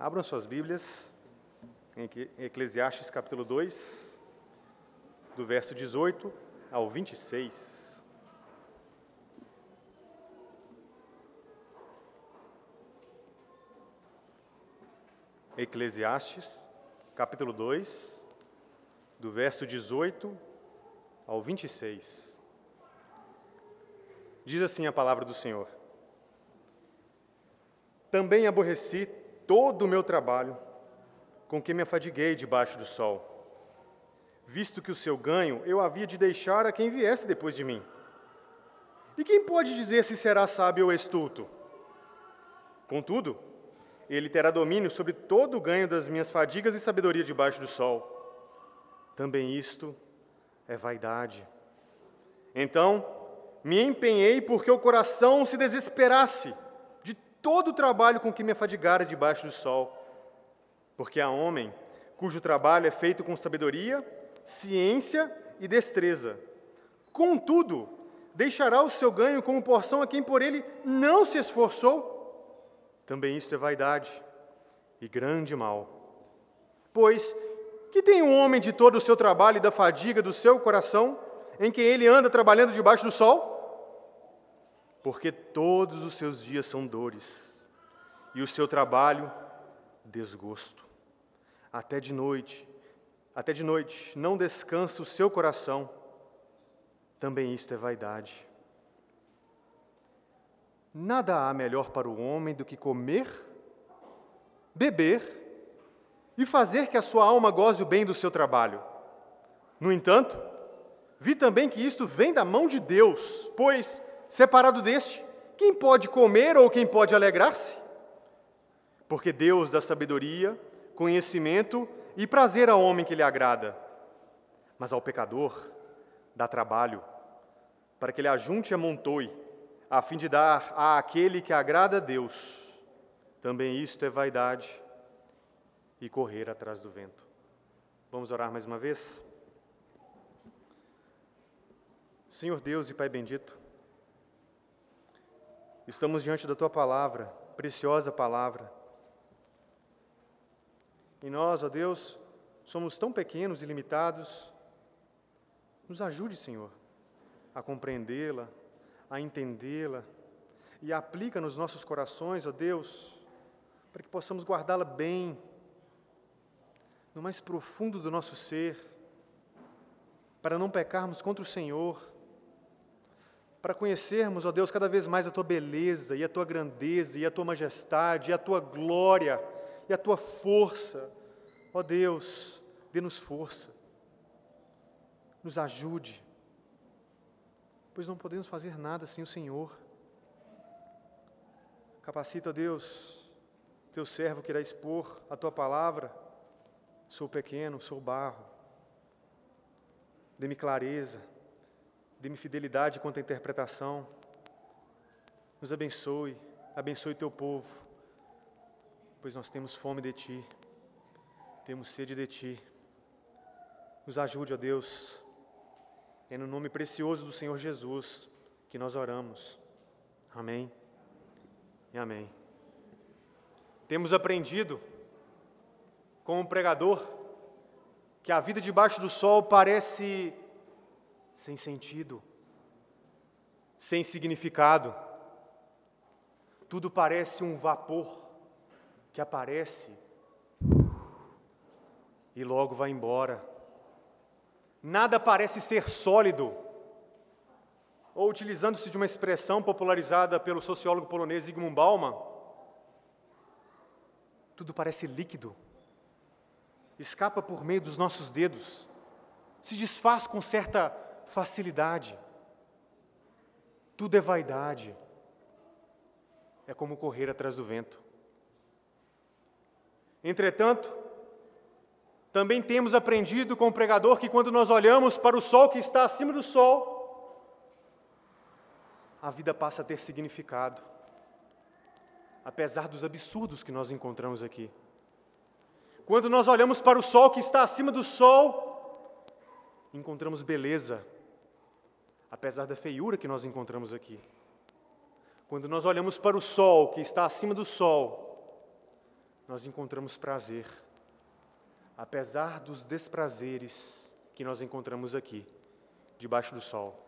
Abram suas Bíblias em Eclesiastes capítulo 2, do verso 18 ao 26. Eclesiastes capítulo 2, do verso 18 ao 26. Diz assim a palavra do Senhor: Também aborreci todo o meu trabalho, com que me afadiguei debaixo do sol, visto que o seu ganho eu havia de deixar a quem viesse depois de mim. E quem pode dizer se será sábio ou estulto? Contudo, ele terá domínio sobre todo o ganho das minhas fadigas e sabedoria debaixo do sol. Também isto é vaidade. Então, me empenhei porque o coração se desesperasse de todo o trabalho com que me afadigara debaixo do sol. Porque há homem cujo trabalho é feito com sabedoria, ciência e destreza. Contudo, deixará o seu ganho como porção a quem por ele não se esforçou. Também isto é vaidade e grande mal. Pois que tem um homem de todo o seu trabalho e da fadiga do seu coração, em que ele anda trabalhando debaixo do sol? Porque todos os seus dias são dores, e o seu trabalho, desgosto. Até de noite, até de noite, não descansa o seu coração. Também isto é vaidade. Nada há melhor para o homem do que comer, beber e fazer que a sua alma goze o bem do seu trabalho. No entanto, vi também que isto vem da mão de Deus, pois, separado deste, quem pode comer ou quem pode alegrar-se? Porque Deus dá sabedoria, conhecimento e prazer ao homem que lhe agrada, mas ao pecador dá trabalho, para que ele ajunte e amontoe, a fim de dar àquele que agrada a Deus. Também isto é vaidade e correr atrás do vento. Vamos orar mais uma vez? Senhor Deus e Pai bendito, estamos diante da tua palavra, preciosa palavra. E nós, ó Deus, somos tão pequenos e limitados. Nos ajude, Senhor, a compreendê-la, a entendê-la e aplica nos nossos corações, ó Deus, para que possamos guardá-la bem no mais profundo do nosso ser, para não pecarmos contra o Senhor, para conhecermos, ó Deus, cada vez mais a tua beleza e a tua grandeza e a tua majestade e a tua glória e a tua força. Ó Deus, dê-nos força, nos ajude, pois não podemos fazer nada sem o Senhor. Capacita, Deus, teu servo que irá expor a tua palavra Sou pequeno, sou barro. Dê-me clareza, dê-me fidelidade quanto à interpretação. Nos abençoe, abençoe teu povo, pois nós temos fome de ti, temos sede de ti. Nos ajude, ó Deus, é no nome precioso do Senhor Jesus que nós oramos. Amém e amém. Temos aprendido como pregador que a vida debaixo do sol parece sem sentido, sem significado. Tudo parece um vapor que aparece e logo vai embora. Nada parece ser sólido. Ou utilizando-se de uma expressão popularizada pelo sociólogo polonês Zygmunt Bauman, tudo parece líquido escapa por meio dos nossos dedos, se desfaz com certa facilidade. Tudo é vaidade. É como correr atrás do vento. Entretanto, também temos aprendido com o pregador que quando nós olhamos para o sol que está acima do sol, a vida passa a ter significado, apesar dos absurdos que nós encontramos aqui. Quando nós olhamos para o sol que está acima do sol, encontramos beleza, apesar da feiura que nós encontramos aqui. Quando nós olhamos para o sol que está acima do sol, nós encontramos prazer, apesar dos desprazeres que nós encontramos aqui, debaixo do sol.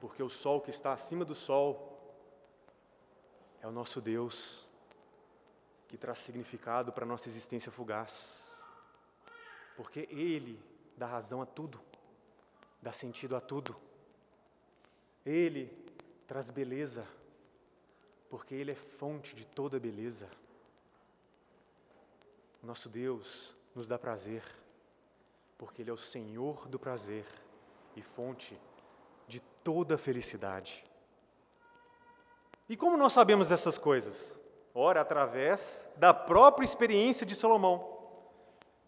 Porque o sol que está acima do sol é o nosso Deus, que traz significado para a nossa existência fugaz. Porque Ele dá razão a tudo, dá sentido a tudo. Ele traz beleza, porque Ele é fonte de toda beleza. Nosso Deus nos dá prazer, porque Ele é o Senhor do prazer e fonte de toda felicidade. E como nós sabemos dessas coisas? Ora, através da própria experiência de Salomão,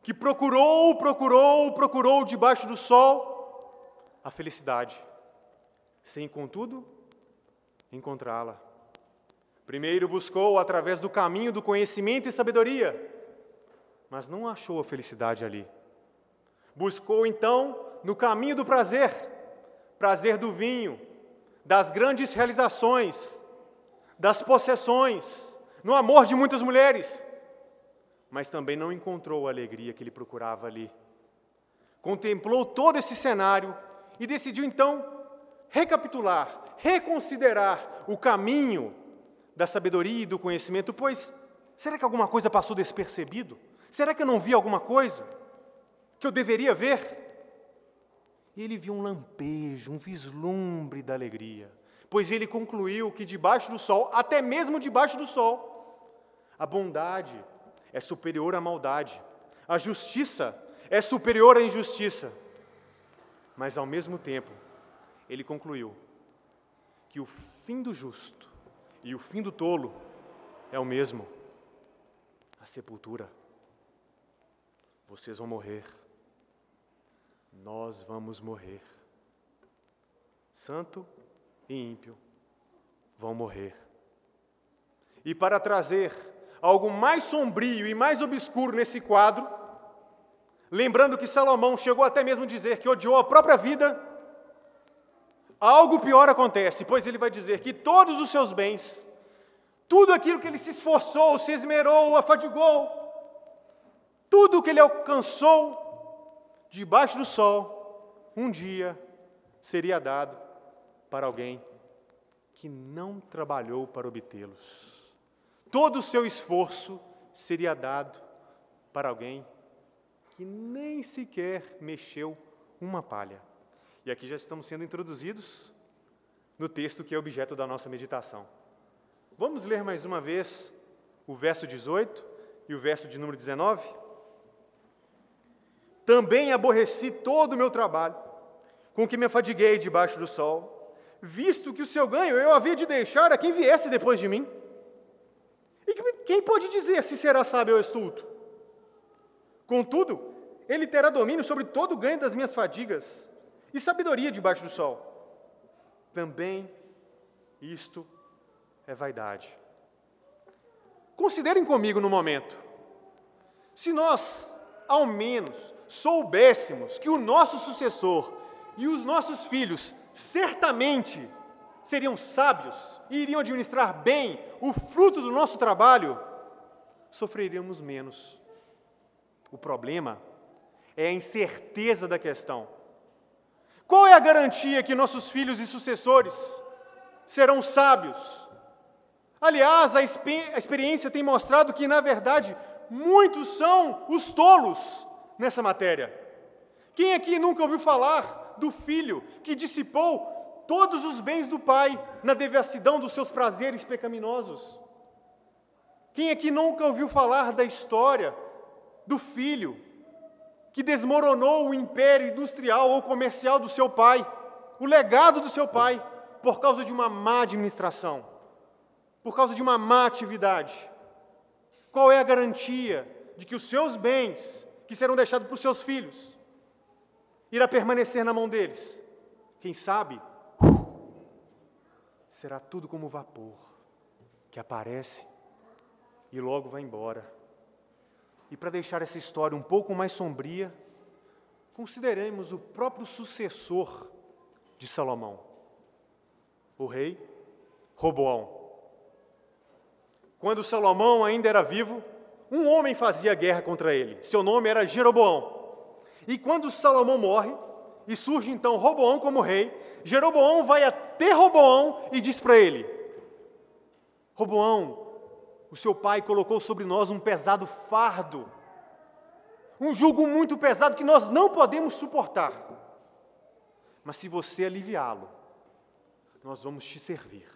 que procurou, procurou, procurou debaixo do sol a felicidade, sem, contudo, encontrá-la. Primeiro buscou através do caminho do conhecimento e sabedoria, mas não achou a felicidade ali. Buscou então no caminho do prazer, prazer do vinho, das grandes realizações, das possessões, no amor de muitas mulheres, mas também não encontrou a alegria que ele procurava ali. Contemplou todo esse cenário e decidiu então recapitular, reconsiderar o caminho da sabedoria e do conhecimento, pois será que alguma coisa passou despercebido? Será que eu não vi alguma coisa que eu deveria ver? E ele viu um lampejo, um vislumbre da alegria, pois ele concluiu que debaixo do sol, até mesmo debaixo do sol, a bondade é superior à maldade, a justiça é superior à injustiça. Mas ao mesmo tempo, ele concluiu que o fim do justo e o fim do tolo é o mesmo a sepultura. Vocês vão morrer. Nós vamos morrer. Santo e ímpio vão morrer. E para trazer algo mais sombrio e mais obscuro nesse quadro, lembrando que Salomão chegou até mesmo a dizer que odiou a própria vida, algo pior acontece, pois ele vai dizer que todos os seus bens, tudo aquilo que ele se esforçou, se esmerou, afadigou, tudo o que ele alcançou debaixo do sol, um dia seria dado para alguém que não trabalhou para obtê-los. Todo o seu esforço seria dado para alguém que nem sequer mexeu uma palha. E aqui já estamos sendo introduzidos no texto que é objeto da nossa meditação. Vamos ler mais uma vez o verso 18 e o verso de número 19? Também aborreci todo o meu trabalho, com que me afadiguei debaixo do sol, visto que o seu ganho eu havia de deixar a quem viesse depois de mim. E quem pode dizer se será sábio ou estulto? Contudo, ele terá domínio sobre todo o ganho das minhas fadigas e sabedoria debaixo do sol. Também isto é vaidade. Considerem comigo no momento. Se nós, ao menos, soubéssemos que o nosso sucessor e os nossos filhos certamente seriam sábios e iriam administrar bem o fruto do nosso trabalho, sofreríamos menos. O problema é a incerteza da questão. Qual é a garantia que nossos filhos e sucessores serão sábios? Aliás, a, experiência tem mostrado que, na verdade, muitos são os tolos nessa matéria. Quem aqui nunca ouviu falar do filho que dissipou todos os bens do pai na devassidão dos seus prazeres pecaminosos? Quem aqui nunca ouviu falar da história do filho que desmoronou o império industrial ou comercial do seu pai, o legado do seu pai, por causa de uma má administração, por causa de uma má atividade? Qual é a garantia de que os seus bens que serão deixados para os seus filhos, irá permanecer na mão deles. Quem sabe, será tudo como vapor que aparece e logo vai embora. E para deixar essa história um pouco mais sombria, consideremos o próprio sucessor de Salomão, o rei Roboão. Quando Salomão ainda era vivo, um homem fazia guerra contra ele. Seu nome era Jeroboão. E quando Salomão morre, e surge então Roboão como rei, Jeroboão vai até Roboão e diz para ele: Roboão, o seu pai colocou sobre nós um pesado fardo, um jugo muito pesado que nós não podemos suportar. Mas se você aliviá-lo, nós vamos te servir.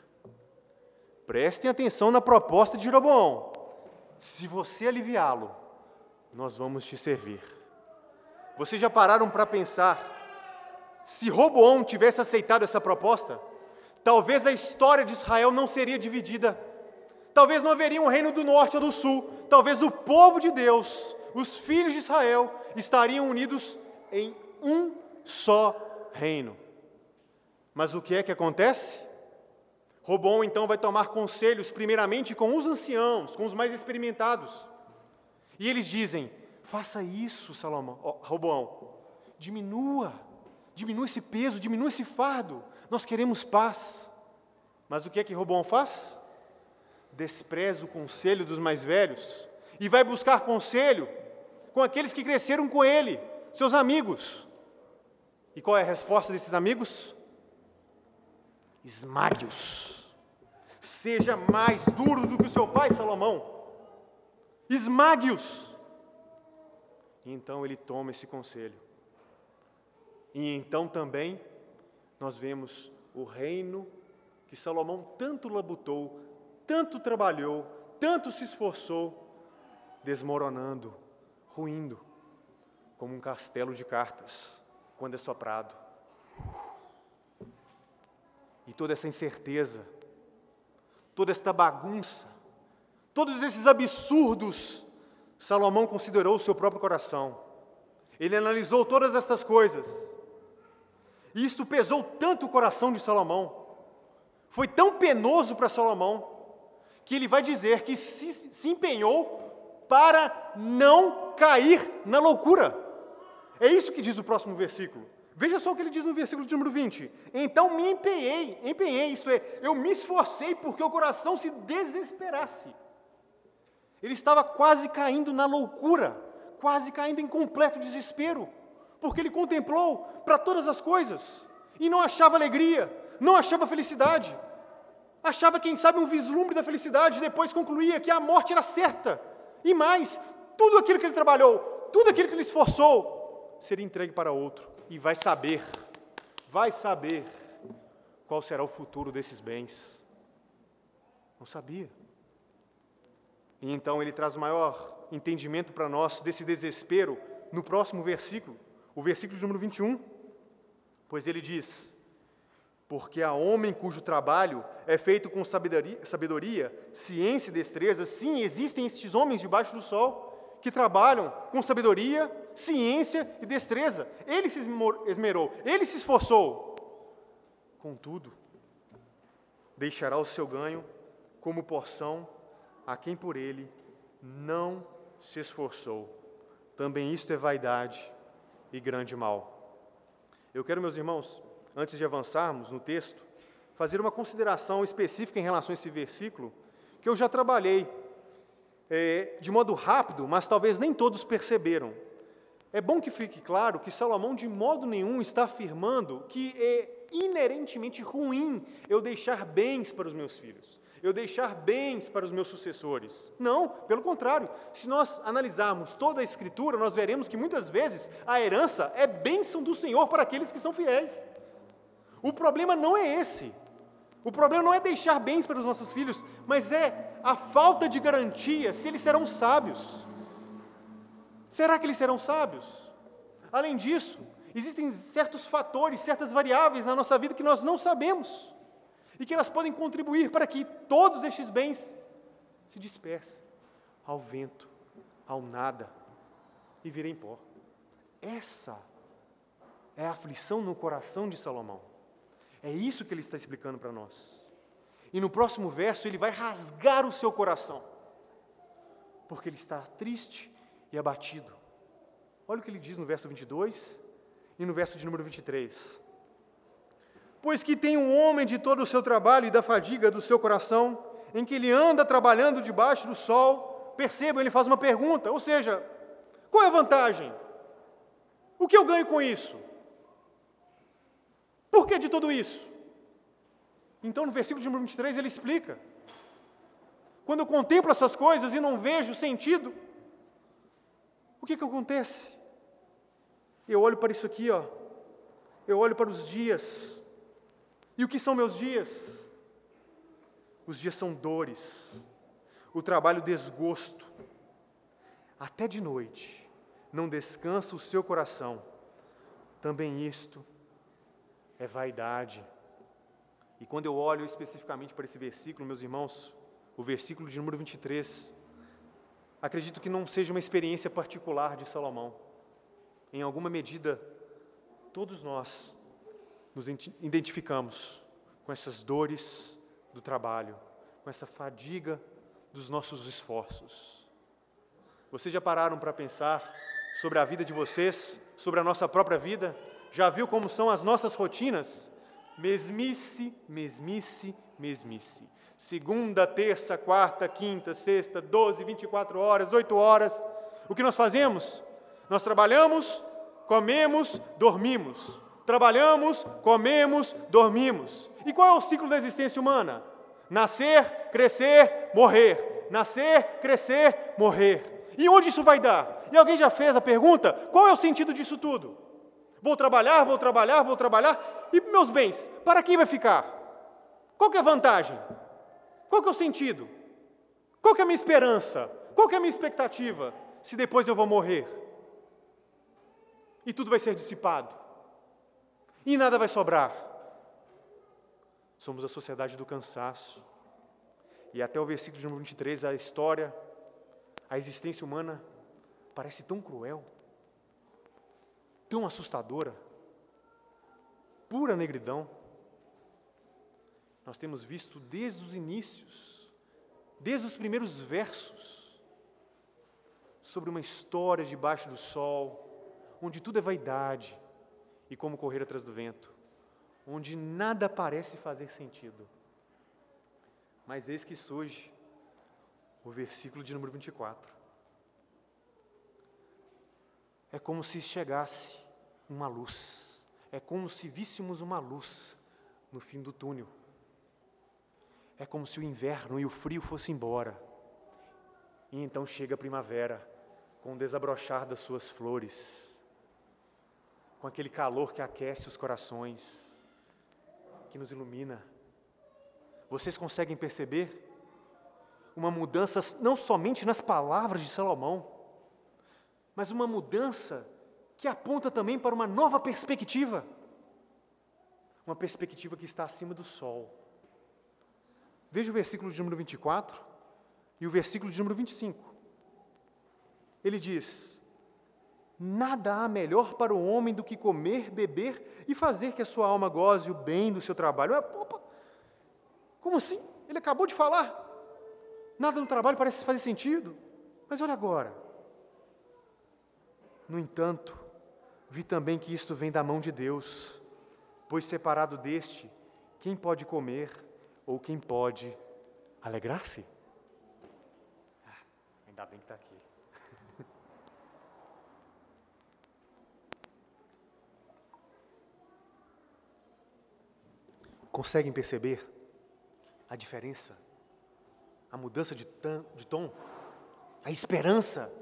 Prestem atenção na proposta de Jeroboão. Se você aliviá-lo, nós vamos te servir. Vocês já pararam para pensar se Roboão tivesse aceitado essa proposta, talvez a história de Israel não seria dividida. Talvez não haveria um reino do norte ou do sul. Talvez o povo de Deus, os filhos de Israel, estariam unidos em um só reino. Mas o que é que acontece? Robão então vai tomar conselhos, primeiramente com os anciãos, com os mais experimentados. E eles dizem: faça isso, Salomão, oh, Robão, diminua, diminua esse peso, diminua esse fardo. Nós queremos paz. Mas o que é que Robão faz? Despreza o conselho dos mais velhos e vai buscar conselho com aqueles que cresceram com ele, seus amigos. E qual é a resposta desses amigos? Esmague-os. Seja mais duro do que o seu pai Salomão. Esmague-os. E então ele toma esse conselho. E então também nós vemos o reino que Salomão tanto labutou, tanto trabalhou, tanto se esforçou, desmoronando, ruindo, como um castelo de cartas, quando é soprado e toda essa incerteza, toda esta bagunça, todos esses absurdos, Salomão considerou o seu próprio coração. Ele analisou todas estas coisas. E isto pesou tanto o coração de Salomão, foi tão penoso para Salomão, que ele vai dizer que se, se empenhou para não cair na loucura. É isso que diz o próximo versículo. Veja só o que ele diz no versículo de número 20. Então me empenhei, empenhei, isto é, eu me esforcei porque o coração se desesperasse. Ele estava quase caindo na loucura, quase caindo em completo desespero, porque ele contemplou para todas as coisas e não achava alegria, não achava felicidade. Achava, quem sabe, um vislumbre da felicidade, depois concluía que a morte era certa. E mais, tudo aquilo que ele trabalhou, tudo aquilo que ele esforçou, seria entregue para outro e vai saber, vai saber qual será o futuro desses bens. Não sabia. E então ele traz o maior entendimento para nós desse desespero no próximo versículo, o versículo número 21. Pois ele diz: Porque há homem cujo trabalho é feito com sabedoria, sabedoria, ciência e destreza, sim, existem estes homens debaixo do sol que trabalham com sabedoria, ciência e destreza. Ele se esmerou, ele se esforçou. Contudo, deixará o seu ganho como porção a quem por ele não se esforçou. Também isto é vaidade e grande mal. Eu quero, meus irmãos, antes de avançarmos no texto, fazer uma consideração específica em relação a esse versículo, que eu já trabalhei é, de modo rápido, mas talvez nem todos perceberam. É bom que fique claro que Salomão de modo nenhum está afirmando que é inerentemente ruim eu deixar bens para os meus filhos, eu deixar bens para os meus sucessores. Não, pelo contrário. Se nós analisarmos toda a Escritura, nós veremos que muitas vezes a herança é bênção do Senhor para aqueles que são fiéis. O problema não é esse. O problema não é deixar bens para os nossos filhos, mas é a falta de garantia se eles serão sábios. Será que eles serão sábios? Além disso, existem certos fatores, certas variáveis na nossa vida que nós não sabemos e que elas podem contribuir para que todos estes bens se dispersem ao vento, ao nada e virem pó. Essa é a aflição no coração de Salomão. É isso que ele está explicando para nós. E no próximo verso ele vai rasgar o seu coração, porque ele está triste e abatido. Olha o que ele diz no verso 22 e no verso de número 23. Pois que tem um homem de todo o seu trabalho e da fadiga do seu coração, em que ele anda trabalhando debaixo do sol, percebam, ele faz uma pergunta, ou seja, qual é a vantagem? O que eu ganho com isso? Por que de tudo isso? Então, no versículo de número 23, ele explica. Quando eu contemplo essas coisas e não vejo sentido, o que, que acontece? Eu olho para isso aqui, ó. Eu olho para os dias. E o que são meus dias? Os dias são dores, o trabalho desgosto. Até de noite não descansa o seu coração. Também isto é vaidade. E quando eu olho especificamente para esse versículo, meus irmãos, o versículo de número 23, acredito que não seja uma experiência particular de Salomão. Em alguma medida, todos nós nos identificamos com essas dores do trabalho, com essa fadiga dos nossos esforços. Vocês já pararam para pensar sobre a vida de vocês, sobre a nossa própria vida? Já viu como são as nossas rotinas? Mesmice, mesmice, mesmice. Segunda, terça, quarta, quinta, sexta, 12, 24 horas, 8 horas. O que nós fazemos? Nós trabalhamos, comemos, dormimos. Trabalhamos, comemos, dormimos. E qual é o ciclo da existência humana? Nascer, crescer, morrer. Nascer, crescer, morrer. E onde isso vai dar? E alguém já fez a pergunta: qual é o sentido disso tudo? Vou trabalhar, vou trabalhar, vou trabalhar. E meus bens, para quem vai ficar? Qual é a vantagem? Qual é o sentido? Qual é a minha esperança? Qual é a minha expectativa? Se depois eu vou morrer? E tudo vai ser dissipado. E nada vai sobrar. Somos a sociedade do cansaço. E até o versículo de número 23, a história, a existência humana parece tão cruel tão assustadora, pura negridão. Nós temos visto desde os inícios, desde os primeiros versos, sobre uma história debaixo do sol, onde tudo é vaidade e como correr atrás do vento, onde nada parece fazer sentido. Mas eis que surge o versículo de número 24. É como se chegasse uma luz. É como se víssemos uma luz no fim do túnel. É como se o inverno e o frio fossem embora. E então chega a primavera, com o desabrochar das suas flores, com aquele calor que aquece os corações, que nos ilumina. Vocês conseguem perceber uma mudança não somente nas palavras de Salomão, mas uma mudança que aponta também para uma nova perspectiva. Uma perspectiva que está acima do sol. Veja o versículo de número 24 e o versículo de número 25. Ele diz: Nada há melhor para o homem do que comer, beber e fazer que a sua alma goze o bem do seu trabalho. Opa, como assim? Ele acabou de falar. Nada no trabalho parece fazer sentido. Mas olha agora. No entanto, vi também que isto vem da mão de Deus, pois separado deste, quem pode comer ou quem pode alegrar-se? Ah, ainda bem que está aqui. Conseguem perceber a diferença? A mudança de, de tom? A esperança?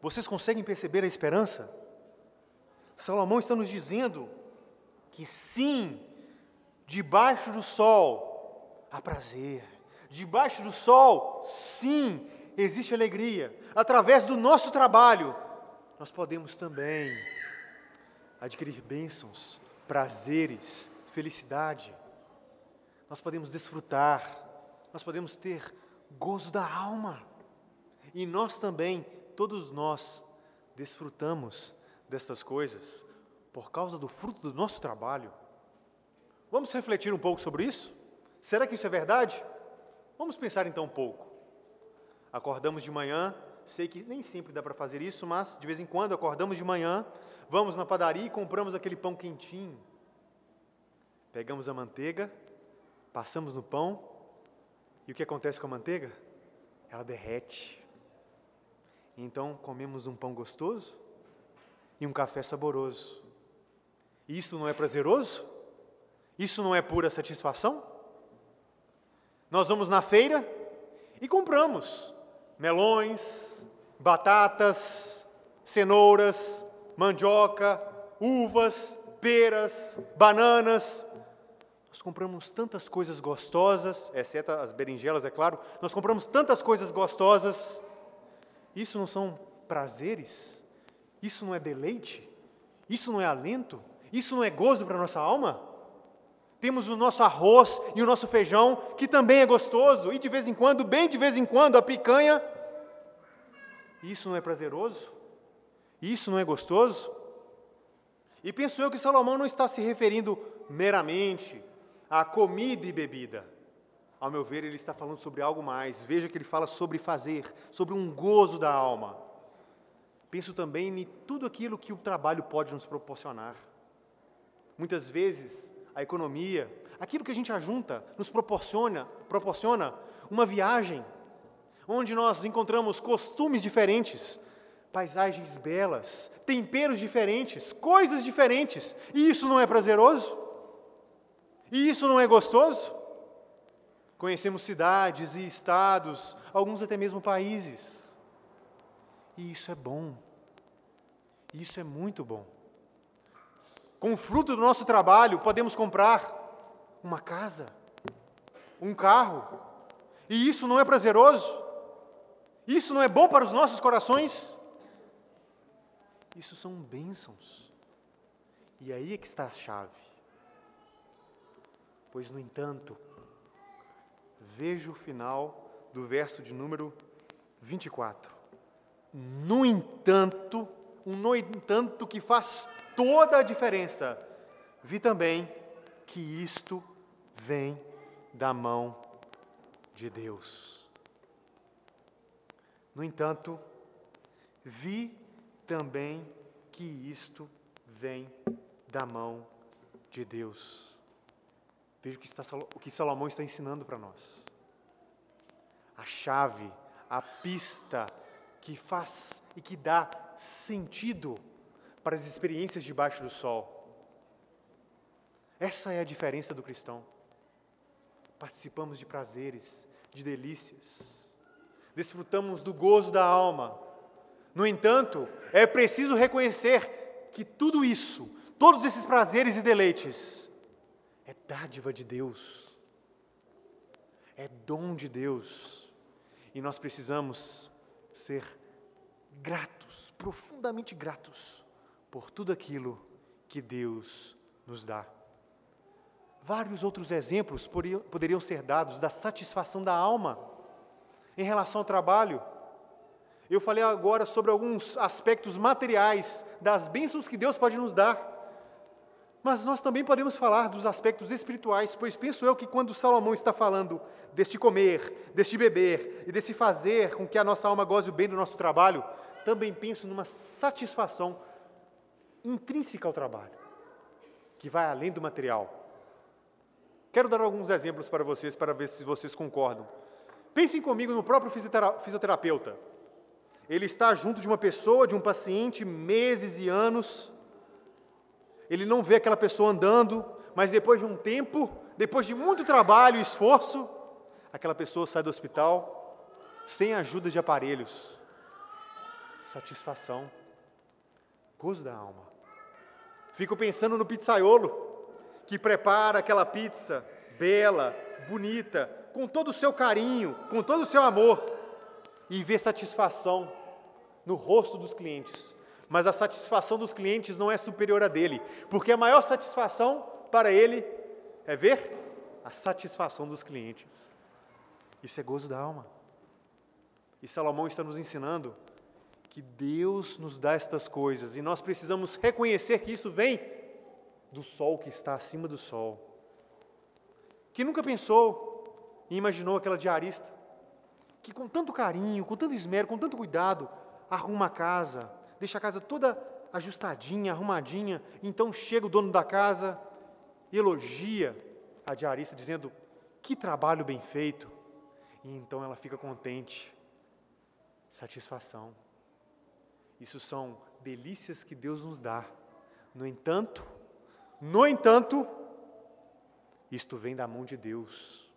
Vocês conseguem perceber a esperança? Salomão está nos dizendo que sim, debaixo do sol há prazer, debaixo do sol, sim, existe alegria. Através do nosso trabalho, nós podemos também adquirir bênçãos, prazeres, felicidade. Nós podemos desfrutar, nós podemos ter gozo da alma. E nós também, todos nós, desfrutamos destas coisas por causa do fruto do nosso trabalho. Vamos refletir um pouco sobre isso? Será que isso é verdade? Vamos pensar então um pouco. Acordamos de manhã, sei que nem sempre dá para fazer isso, mas de vez em quando acordamos de manhã, vamos na padaria e compramos aquele pão quentinho. Pegamos a manteiga, passamos no pão, e o que acontece com a manteiga? Ela derrete. Então comemos um pão gostoso e um café saboroso. Isso não é prazeroso? Isso não é pura satisfação? Nós vamos na feira e compramos melões, batatas, cenouras, mandioca, uvas, peras, bananas. Nós compramos tantas coisas gostosas, exceto as berinjelas, é claro. Nós compramos tantas coisas gostosas. Isso não são prazeres? Isso não é deleite? Isso não é alento? Isso não é gozo para a nossa alma? Temos o nosso arroz e o nosso feijão, que também é gostoso, e de vez em quando, bem de vez em quando, a picanha. Isso não é prazeroso? Isso não é gostoso? E penso eu que Salomão não está se referindo meramente à comida e bebida. Ao meu ver, ele está falando sobre algo mais. Veja que ele fala sobre fazer, sobre um gozo da alma. Penso também em tudo aquilo que o trabalho pode nos proporcionar. Muitas vezes, a economia, aquilo que a gente ajunta, nos proporciona, proporciona uma viagem, onde nós encontramos costumes diferentes, paisagens belas, temperos diferentes, coisas diferentes, e isso não é prazeroso? E isso não é gostoso? Conhecemos cidades e estados, alguns até mesmo países, e isso é bom, isso é muito bom. Com o fruto do nosso trabalho, podemos comprar uma casa, um carro. E isso não é prazeroso? Isso não é bom para os nossos corações? Isso são bênçãos. E aí é que está a chave. Pois, no entanto, veja o final do verso de número 24. No entanto, um no entanto que faz toda a diferença. Vi também que isto vem da mão de Deus. No entanto, vi também que isto vem da mão de Deus. Veja o que, está, o que Salomão está ensinando para nós. A chave, a pista que faz e que dá sentido para as experiências debaixo do sol. Essa é a diferença do cristão. Participamos de prazeres, de delícias, desfrutamos do gozo da alma. No entanto, é preciso reconhecer que tudo isso, todos esses prazeres e deleites, é dádiva de Deus, é dom de Deus, e nós precisamos ser gratos, profundamente gratos por tudo aquilo que Deus nos dá. Vários outros exemplos poderiam ser dados da satisfação da alma em relação ao trabalho. Eu falei agora sobre alguns aspectos materiais das bênçãos que Deus pode nos dar. Mas nós também podemos falar dos aspectos espirituais, pois penso eu que quando Salomão está falando deste comer, deste beber e desse fazer com que a nossa alma goze o bem do nosso trabalho, também penso numa satisfação intrínseca ao trabalho, que vai além do material. Quero dar alguns exemplos para vocês, para ver se vocês concordam. Pensem comigo no próprio fisioterapeuta. Ele está junto de uma pessoa, de um paciente, meses e anos. Ele não vê aquela pessoa andando, mas depois de um tempo, depois de muito trabalho e esforço, aquela pessoa sai do hospital sem ajuda de aparelhos. Satisfação, gozo da alma. Fico pensando no pizzaiolo, que prepara aquela pizza bela, bonita, com todo o seu carinho, com todo o seu amor, e vê satisfação no rosto dos clientes. Mas a satisfação dos clientes não é superior a dele, porque a maior satisfação para ele é ver a satisfação dos clientes. Isso é gozo da alma. E Salomão está nos ensinando que Deus nos dá estas coisas e nós precisamos reconhecer que isso vem do sol que está acima do sol. Que nunca pensou e imaginou aquela diarista que com tanto carinho, com tanto esmero, com tanto cuidado, arruma a casa, deixa a casa toda ajustadinha, arrumadinha, então chega o dono da casa, elogia a diarista dizendo: "Que trabalho bem feito". E então ela fica contente. Satisfação. Isso são delícias que Deus nos dá. No entanto, no entanto, isto vem da mão de Deus.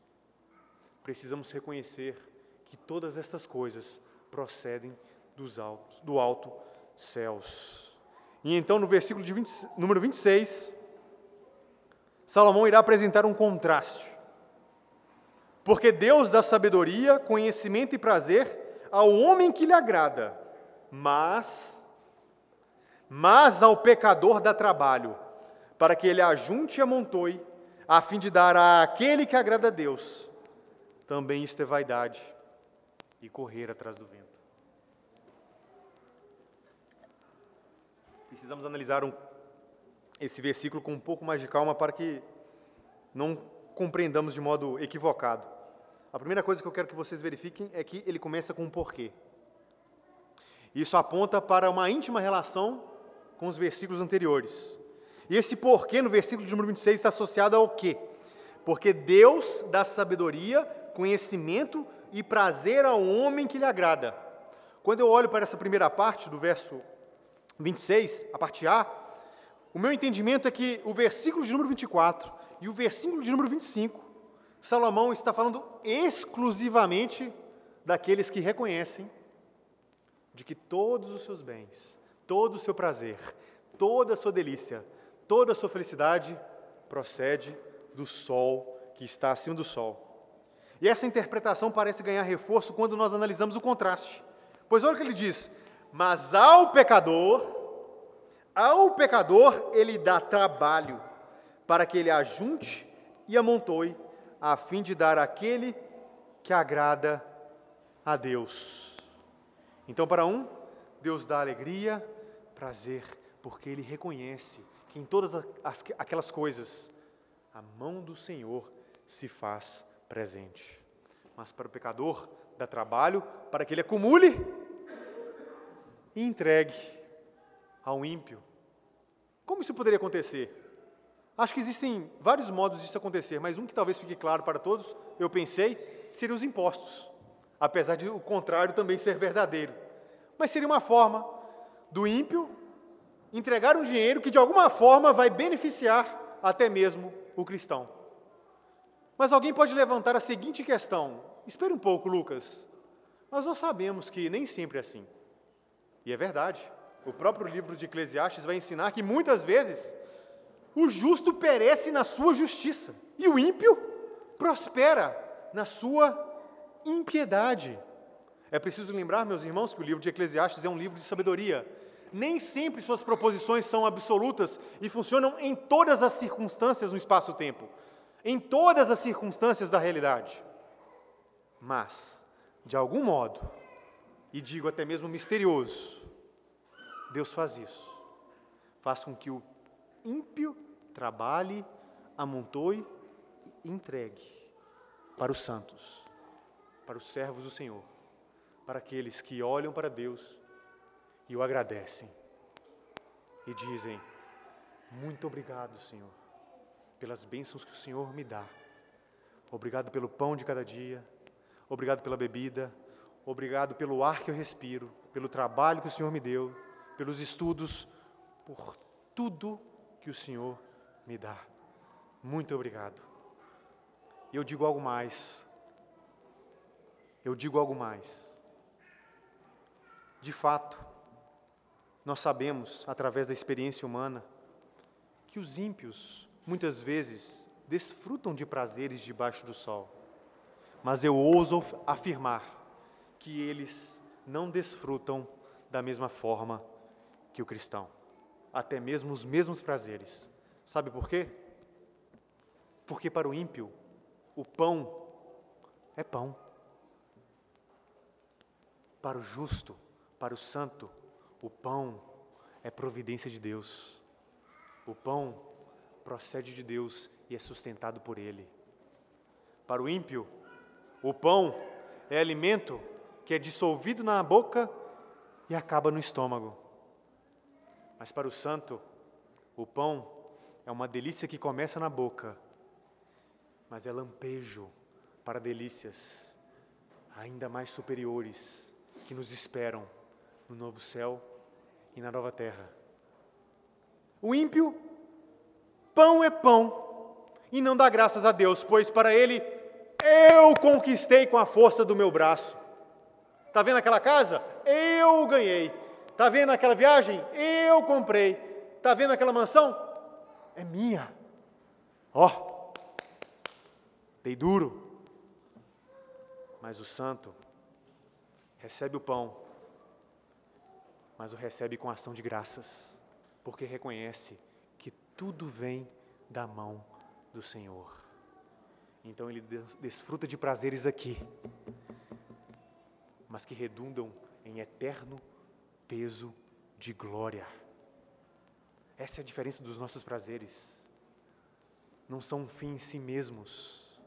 Precisamos reconhecer que todas estas coisas procedem dos altos, do alto céus. E então, no versículo de 20, número 26, Salomão irá apresentar um contraste. Porque Deus dá sabedoria, conhecimento e prazer ao homem que lhe agrada, mas mas ao pecador dá trabalho, para que ele ajunte e amontoe, a fim de dar àquele que agrada a Deus. Também isto é vaidade e correr atrás do vento. Precisamos analisar um, esse versículo com um pouco mais de calma para que não compreendamos de modo equivocado. A primeira coisa que eu quero que vocês verifiquem é que ele começa com um porquê. Isso aponta para uma íntima relação com os versículos anteriores. E esse porquê no versículo de número 26 está associado ao quê? Porque Deus dá sabedoria, conhecimento e prazer ao homem que lhe agrada. Quando eu olho para essa primeira parte do verso 26, a parte A, o meu entendimento é que o versículo de número 24 e o versículo de número 25, Salomão está falando exclusivamente daqueles que reconhecem de que todos os seus bens, todo o seu prazer, toda a sua delícia, toda a sua felicidade procede do sol que está acima do sol. E essa interpretação parece ganhar reforço quando nós analisamos o contraste. Pois olha o que ele diz: Mas ao pecador, ao pecador ele dá trabalho, para que ele ajunte e amontoe, a fim de dar àquele que agrada a Deus. Então, para um, Deus dá alegria, prazer, porque ele reconhece que em todas aquelas coisas a mão do Senhor se faz presente. Mas para o pecador dá trabalho para que ele acumule e entregue ao ímpio. Como isso poderia acontecer? Acho que existem vários modos disso acontecer, mas um que talvez fique claro para todos, eu pensei, seria os impostos. Apesar de o contrário também ser verdadeiro. Mas seria uma forma do ímpio entregar um dinheiro que de alguma forma vai beneficiar até mesmo o cristão. Mas alguém pode levantar a seguinte questão: espere um pouco, Lucas. Nós sabemos que nem sempre é assim. E é verdade. O próprio livro de Eclesiastes vai ensinar que muitas vezes o justo perece na sua justiça e o ímpio prospera na sua impiedade. É preciso lembrar, meus irmãos, que o livro de Eclesiastes é um livro de sabedoria. Nem sempre suas proposições são absolutas e funcionam em todas as circunstâncias no espaço-tempo, em todas as circunstâncias da realidade. Mas, de algum modo, e digo até mesmo misterioso, Deus faz isso. Faz com que o ímpio trabalhe, amontoe e entregue para os santos, para os servos do Senhor para aqueles que olham para Deus e o agradecem e dizem: Muito obrigado, Senhor, pelas bênçãos que o Senhor me dá. Obrigado pelo pão de cada dia, obrigado pela bebida, obrigado pelo ar que eu respiro, pelo trabalho que o Senhor me deu, pelos estudos, por tudo que o Senhor me dá. Muito obrigado. Eu digo algo mais. Eu digo algo mais. De fato, nós sabemos, através da experiência humana, que os ímpios, muitas vezes, desfrutam de prazeres debaixo do sol. Mas eu ouso afirmar que eles não desfrutam da mesma forma que o cristão, até mesmo os mesmos prazeres. Sabe por quê? Porque para o ímpio, o pão é pão. Para o justo, para o santo, o pão é providência de Deus. O pão procede de Deus e é sustentado por Ele. Para o ímpio, o pão é alimento que é dissolvido na boca e acaba no estômago. Mas para o santo, o pão é uma delícia que começa na boca, mas é lampejo para delícias ainda mais superiores que nos esperam no novo céu e na nova terra. O ímpio, pão é pão, e não dá graças a Deus, pois para ele eu conquistei com a força do meu braço. Está vendo aquela casa? Eu ganhei. Está vendo aquela viagem? Eu comprei. Está vendo aquela mansão? É minha. Ó, oh, dei duro. Mas o santo recebe o pão, mas o recebe com ação de graças, porque reconhece que tudo vem da mão do Senhor. Então ele desfruta de prazeres aqui, mas que redundam em eterno peso de glória. Essa é a diferença dos nossos prazeres. Não são um fim em si mesmos,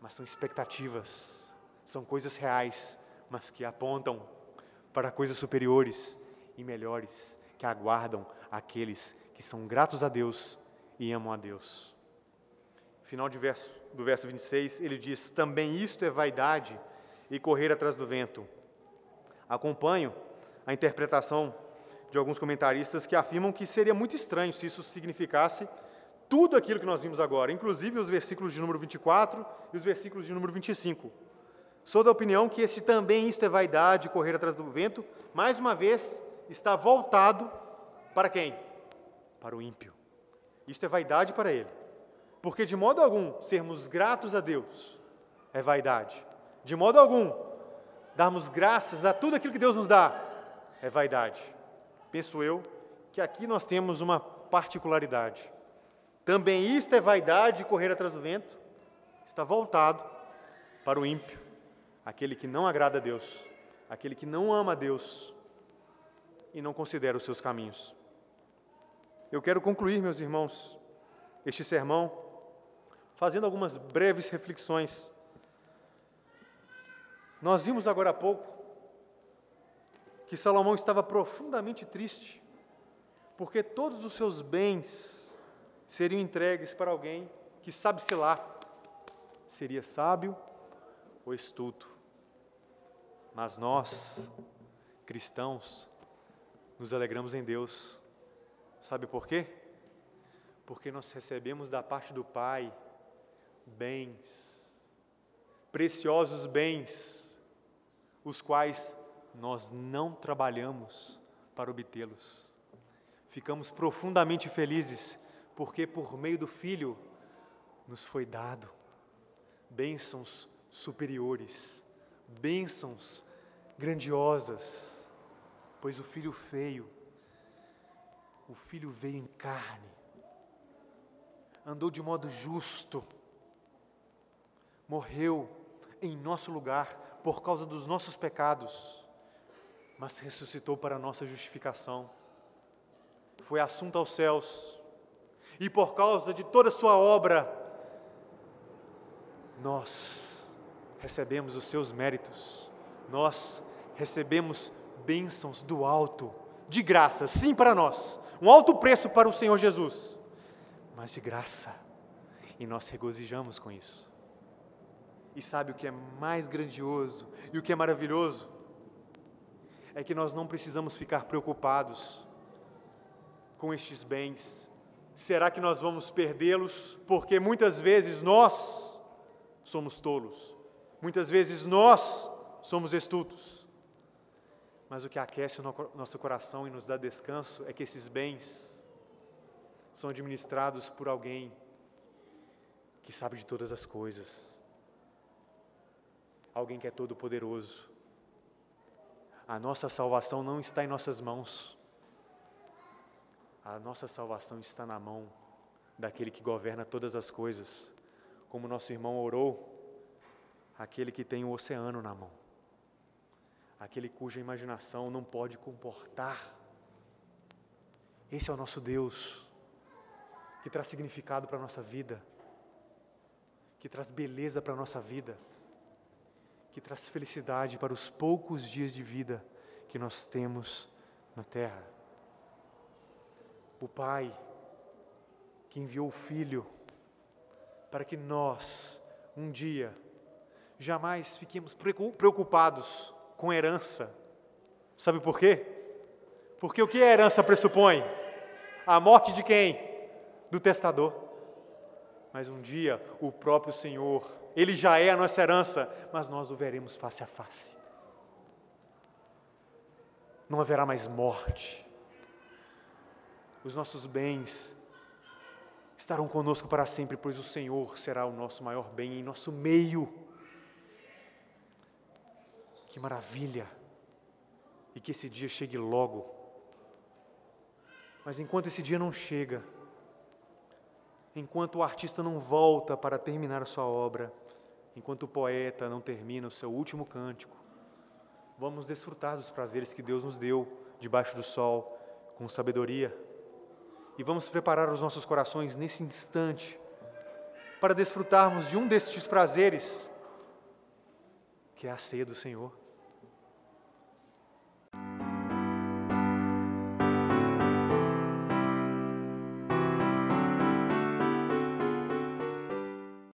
mas são expectativas, são coisas reais, mas que apontam para coisas superiores e melhores, que aguardam aqueles que são gratos a Deus e amam a Deus. Final de verso, do verso 26, ele diz: Também isto é vaidade e correr atrás do vento. Acompanho a interpretação de alguns comentaristas que afirmam que seria muito estranho se isso significasse tudo aquilo que nós vimos agora, inclusive os versículos de número 24 e os versículos de número 25. Sou da opinião que esse também isto é vaidade, correr atrás do vento, mais uma vez está voltado para quem? Para o ímpio. Isto é vaidade para ele. Porque de modo algum sermos gratos a Deus é vaidade. De modo algum darmos graças a tudo aquilo que Deus nos dá é vaidade. Penso eu que aqui nós temos uma particularidade. Também isto é vaidade, correr atrás do vento, está voltado para o ímpio, aquele que não agrada a Deus, aquele que não ama a Deus e não considera os seus caminhos. Eu quero concluir, meus irmãos, este sermão fazendo algumas breves reflexões. Nós vimos agora há pouco que Salomão estava profundamente triste, porque todos os seus bens seriam entregues para alguém que sabe-se lá, seria sábio ou estúpido. Mas nós, cristãos, nos alegramos em Deus. Sabe por quê? Porque nós recebemos da parte do Pai bens, preciosos bens, os quais nós não trabalhamos para obtê-los. Ficamos profundamente felizes, porque por meio do Filho nos foi dado bênçãos superiores, bênçãos grandiosas, pois o filho feio, o filho veio em carne, andou de modo justo, morreu em nosso lugar por causa dos nossos pecados, mas ressuscitou para a nossa justificação. Foi assunto aos céus, e por causa de toda sua obra, nós recebemos os seus méritos, nós recebemos bênçãos do alto, de graça, sim para nós, um alto preço para o Senhor Jesus, mas de graça, e nós regozijamos com isso. E sabe o que é mais grandioso e o que é maravilhoso? É que nós não precisamos ficar preocupados com estes bens. Será que nós vamos perdê-los? Porque muitas vezes nós somos tolos. Muitas vezes nós somos estultos. Mas o que aquece o nosso coração e nos dá descanso é que esses bens são administrados por alguém que sabe de todas as coisas. Alguém que é todo poderoso. A nossa salvação não está em nossas mãos. A nossa salvação está na mão daquele que governa todas as coisas como nosso irmão orou, aquele que tem o oceano na mão, aquele cuja imaginação não pode comportar. Esse é o nosso Deus, que traz significado para a nossa vida, que traz beleza para a nossa vida, que traz felicidade para os poucos dias de vida que nós temos na terra. O Pai, que enviou o Filho, para que nós, um dia, jamais fiquemos preocupados com herança. Sabe por quê? Porque o que a herança pressupõe? A morte de quem? Do testador. Mas um dia o próprio Senhor, Ele já é a nossa herança, mas nós o veremos face a face. Não haverá mais morte. Os nossos bens estarão conosco para sempre, pois o Senhor será o nosso maior bem em nosso meio. Que maravilha! E que esse dia chegue logo. Mas enquanto esse dia não chega, enquanto o artista não volta para terminar a sua obra, enquanto o poeta não termina o seu último cântico, vamos desfrutar dos prazeres que Deus nos deu debaixo do sol, com sabedoria, e vamos preparar os nossos corações nesse instante para desfrutarmos de um destes prazeres, que é a ceia do Senhor.